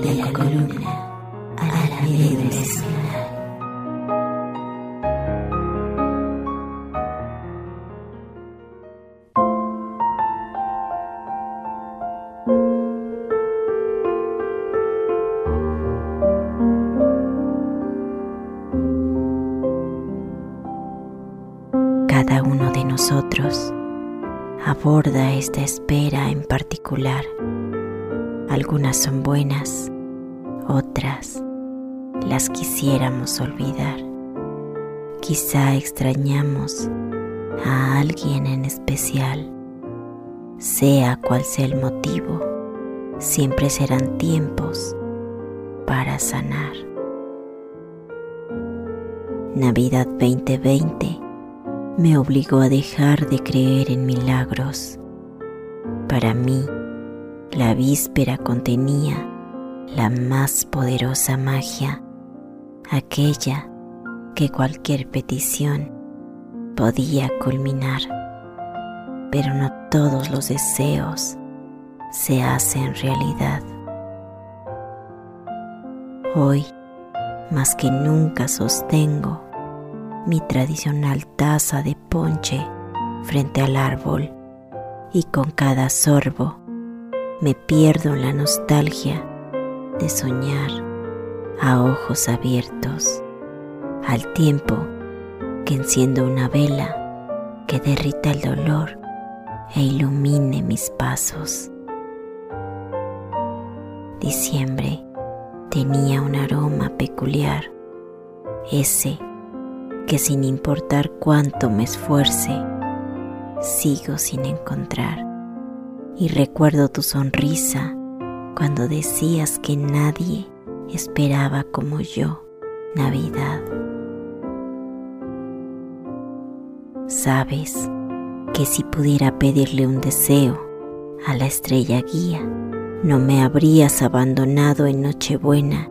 de la columna a la Cada uno de nosotros aborda esta espera en particular. Algunas son buenas, otras las quisiéramos olvidar. Quizá extrañamos a alguien en especial. Sea cual sea el motivo, siempre serán tiempos para sanar. Navidad 2020 me obligó a dejar de creer en milagros. Para mí, la víspera contenía la más poderosa magia, aquella que cualquier petición podía culminar. Pero no todos los deseos se hacen realidad. Hoy, más que nunca sostengo mi tradicional taza de ponche frente al árbol y con cada sorbo me pierdo en la nostalgia de soñar a ojos abiertos al tiempo que enciendo una vela que derrita el dolor e ilumine mis pasos. Diciembre tenía un aroma peculiar, ese que sin importar cuánto me esfuerce, sigo sin encontrar. Y recuerdo tu sonrisa cuando decías que nadie esperaba como yo Navidad. Sabes que si pudiera pedirle un deseo a la estrella guía, no me habrías abandonado en Nochebuena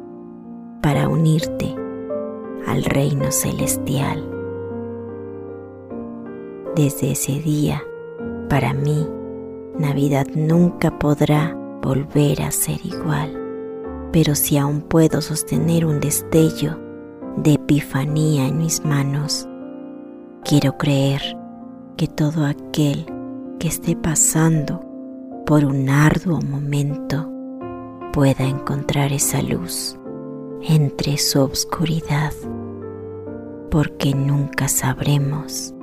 para unirte al reino celestial. Desde ese día, para mí, Navidad nunca podrá volver a ser igual, pero si aún puedo sostener un destello de epifanía en mis manos, quiero creer que todo aquel que esté pasando por un arduo momento pueda encontrar esa luz entre su obscuridad porque nunca sabremos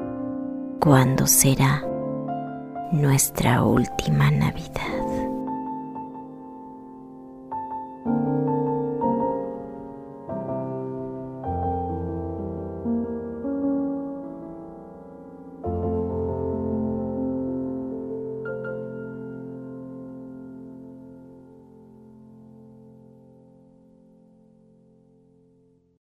cuándo será nuestra última Navidad.